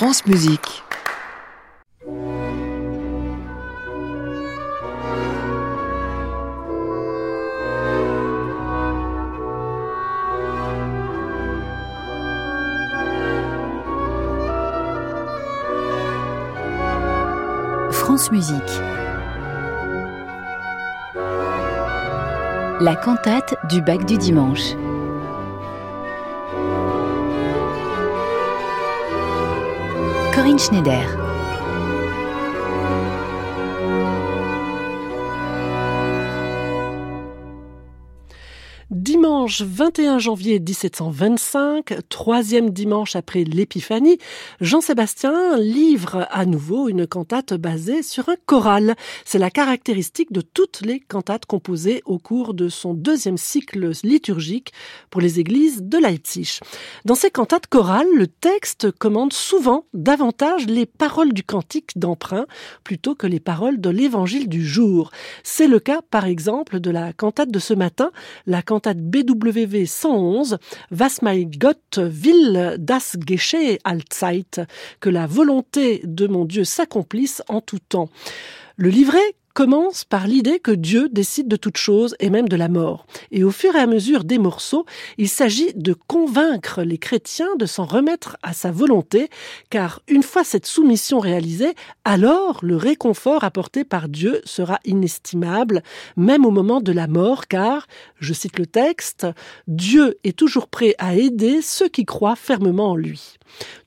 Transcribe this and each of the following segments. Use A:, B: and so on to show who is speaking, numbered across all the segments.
A: France Musique.
B: France Musique. La cantate du bac du dimanche. Corinne Schneider.
C: Dimanche 21 janvier 1725, troisième dimanche après l'Épiphanie, Jean-Sébastien livre à nouveau une cantate basée sur un choral. C'est la caractéristique de toutes les cantates composées au cours de son deuxième cycle liturgique pour les églises de Leipzig. Dans ces cantates chorales, le texte commande souvent davantage les paroles du cantique d'emprunt plutôt que les paroles de l'évangile du jour. C'est le cas, par exemple, de la cantate de ce matin, la BWV 111, Was mein Gott will das geschehe allzeit, que la volonté de mon Dieu s'accomplisse en tout temps. Le livret commence par l'idée que Dieu décide de toute chose et même de la mort. Et au fur et à mesure des morceaux, il s'agit de convaincre les chrétiens de s'en remettre à sa volonté, car une fois cette soumission réalisée, alors le réconfort apporté par Dieu sera inestimable, même au moment de la mort, car, je cite le texte, Dieu est toujours prêt à aider ceux qui croient fermement en lui.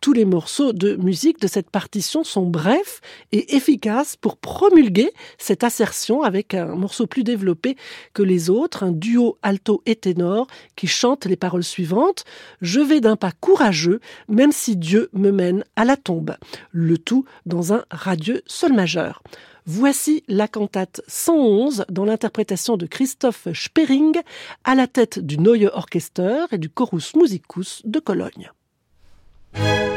C: Tous les morceaux de musique de cette partition sont brefs et efficaces pour promulguer cette assertion avec un morceau plus développé que les autres, un duo alto et ténor qui chante les paroles suivantes Je vais d'un pas courageux, même si Dieu me mène à la tombe. Le tout dans un radieux sol majeur. Voici la cantate 111 dans l'interprétation de Christophe Spering à la tête du Neue Orchester et du Chorus Musicus de Cologne.
A: Thank you.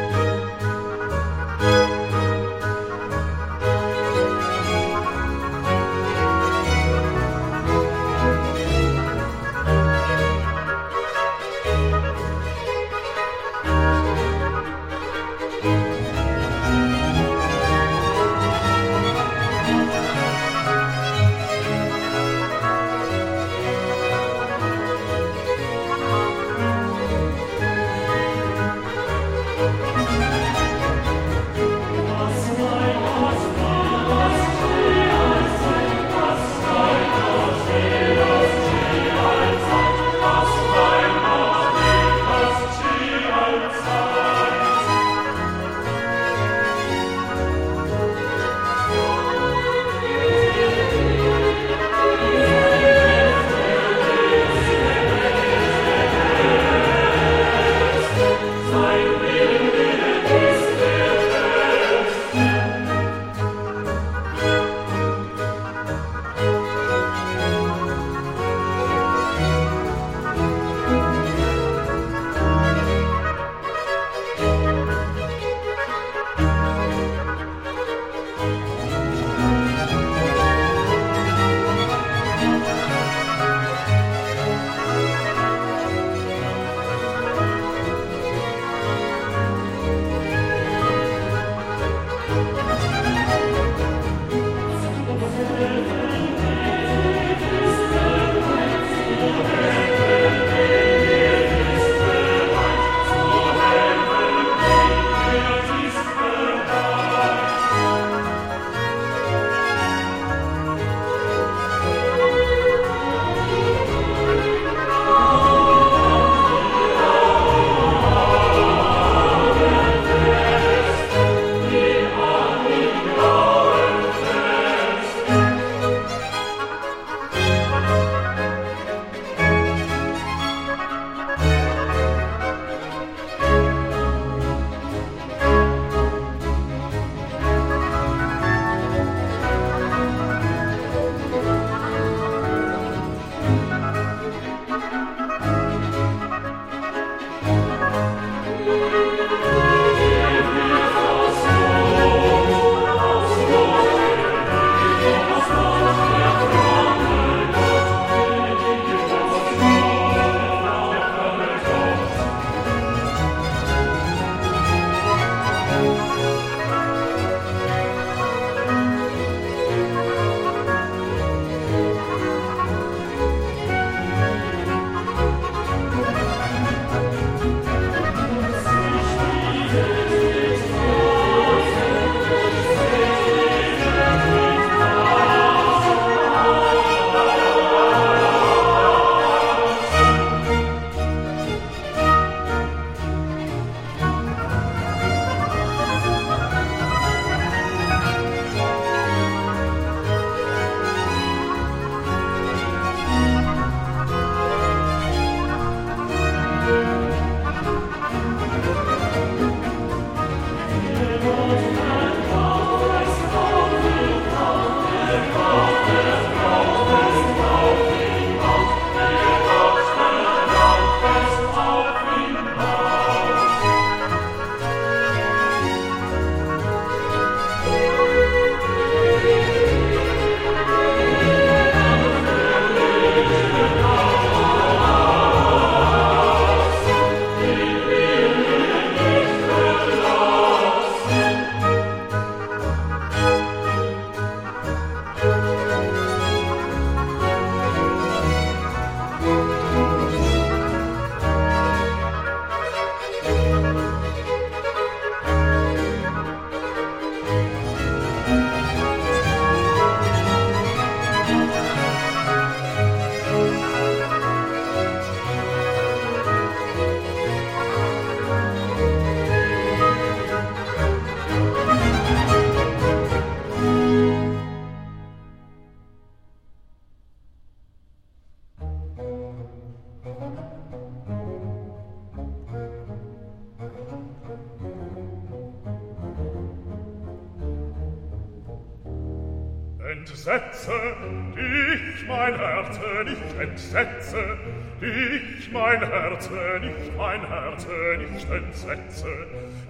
A: setze, dich mein Herz nicht entsetze, dich mein Herz nicht, mein Herz nicht entsetze,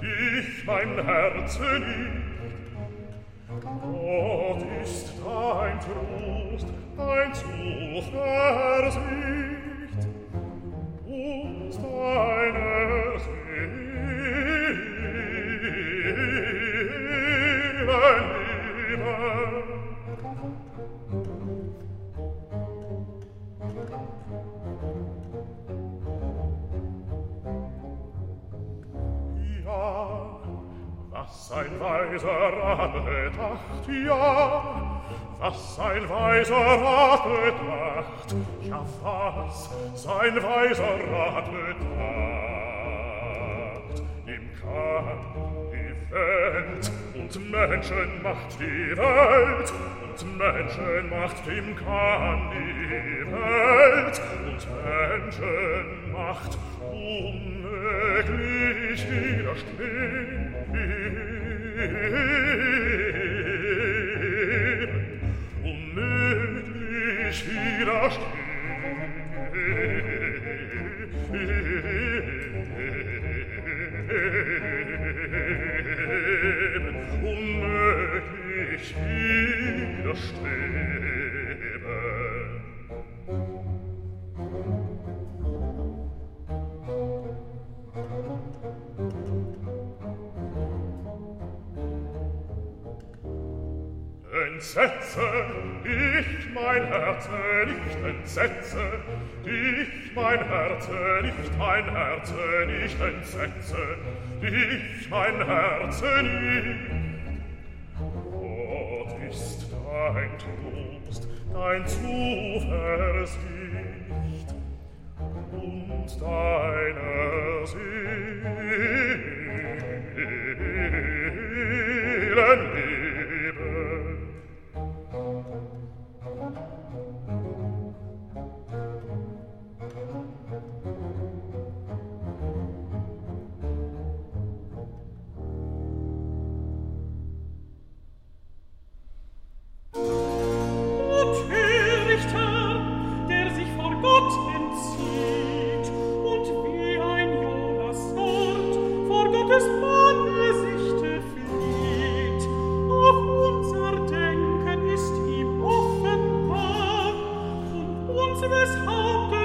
A: dich mein Herz nicht. Gott ist dein Trost, dein Zuversicht, der was ein weiser Rat bedacht, ja was sein weiser Rat bedacht. Ihm kam die Welt und Menschen macht die Welt und Menschen macht ihm kam die Welt und Menschen macht unmöglich widerstehen. gira stehen Entsetze ich mein Herz nicht entsetze ich mein Herz nicht mein Herz nicht entsetze ich mein Herz nicht Gott ist dein Trost dein Zuversicht und deine Seelen open.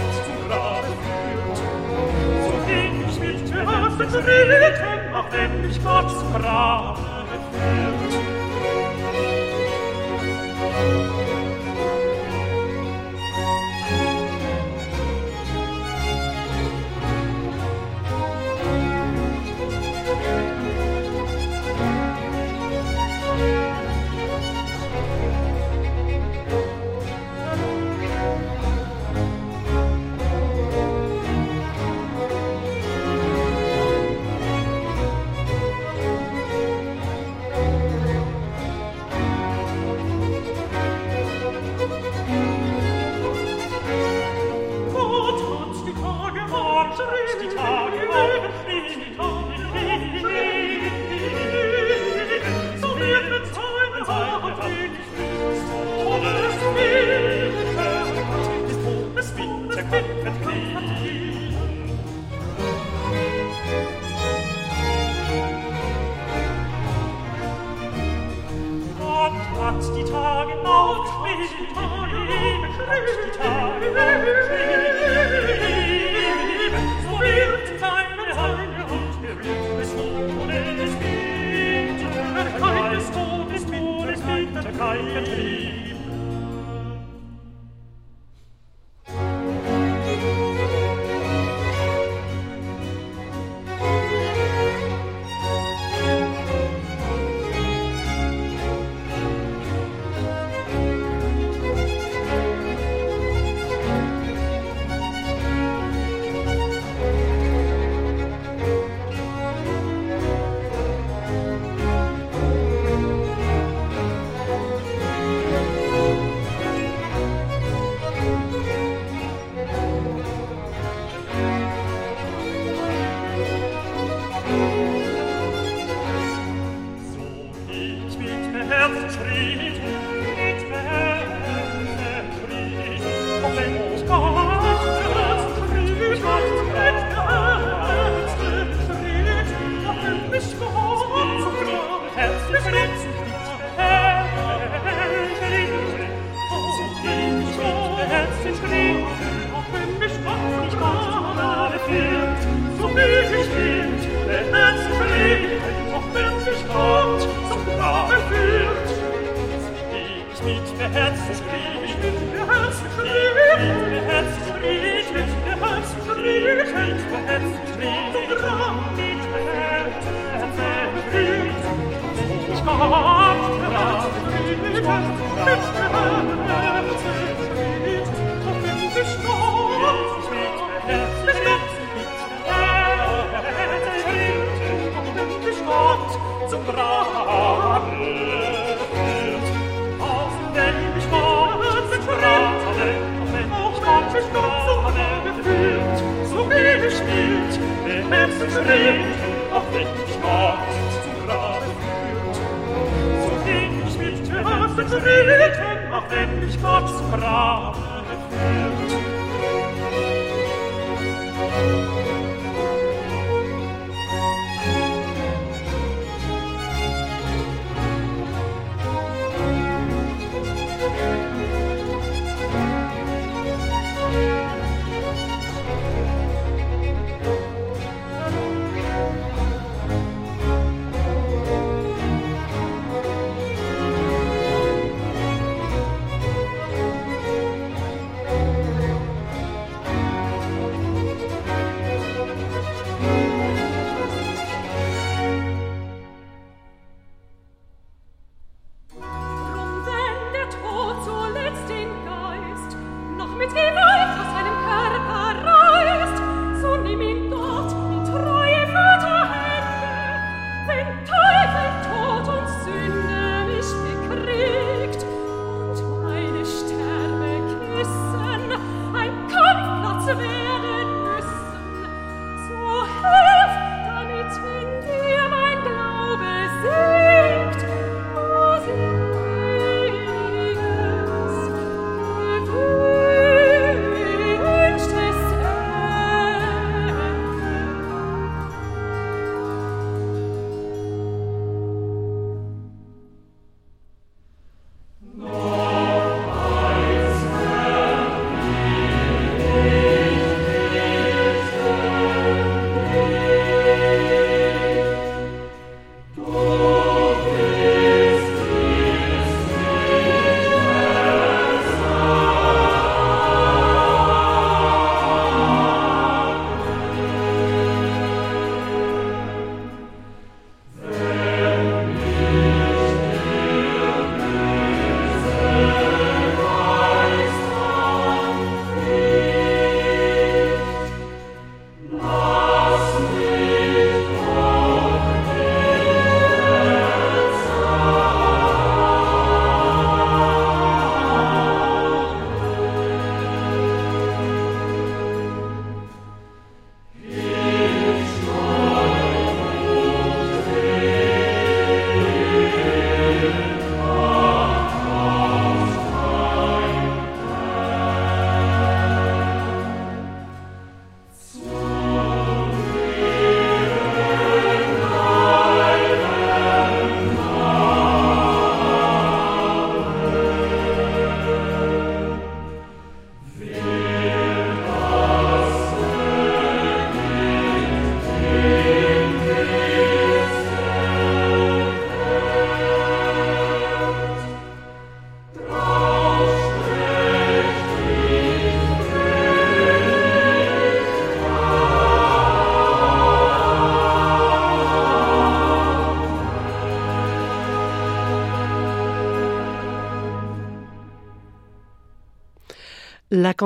A: uns reden, auch wenn ich Gott sprach. Sorry. 哎呀你 wenn ich Gott sprach, Oh.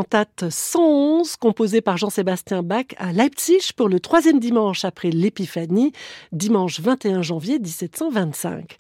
C: Cantate 111 composée par Jean-Sébastien Bach à Leipzig pour le troisième dimanche après l'Épiphanie, dimanche 21 janvier 1725.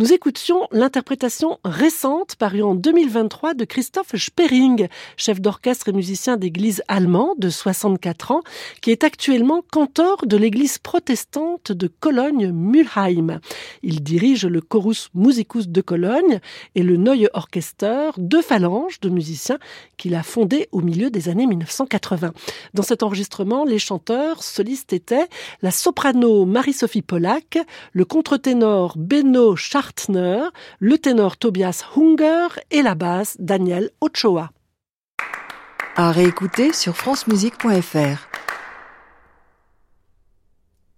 C: Nous écoutions l'interprétation récente parue en 2023 de Christophe Spering, chef d'orchestre et musicien d'église allemand de 64 ans, qui est actuellement cantor de l'église protestante de Cologne-Mulheim. Il dirige le Chorus Musicus de Cologne et le Neue Orchester, deux phalanges de musiciens qu'il a fondés au milieu des années 1980. Dans cet enregistrement, les chanteurs solistes étaient la soprano Marie-Sophie Pollack, le contre-ténor Benno Char le ténor Tobias Hunger et la basse Daniel Ochoa.
D: À réécouter sur francemusique.fr.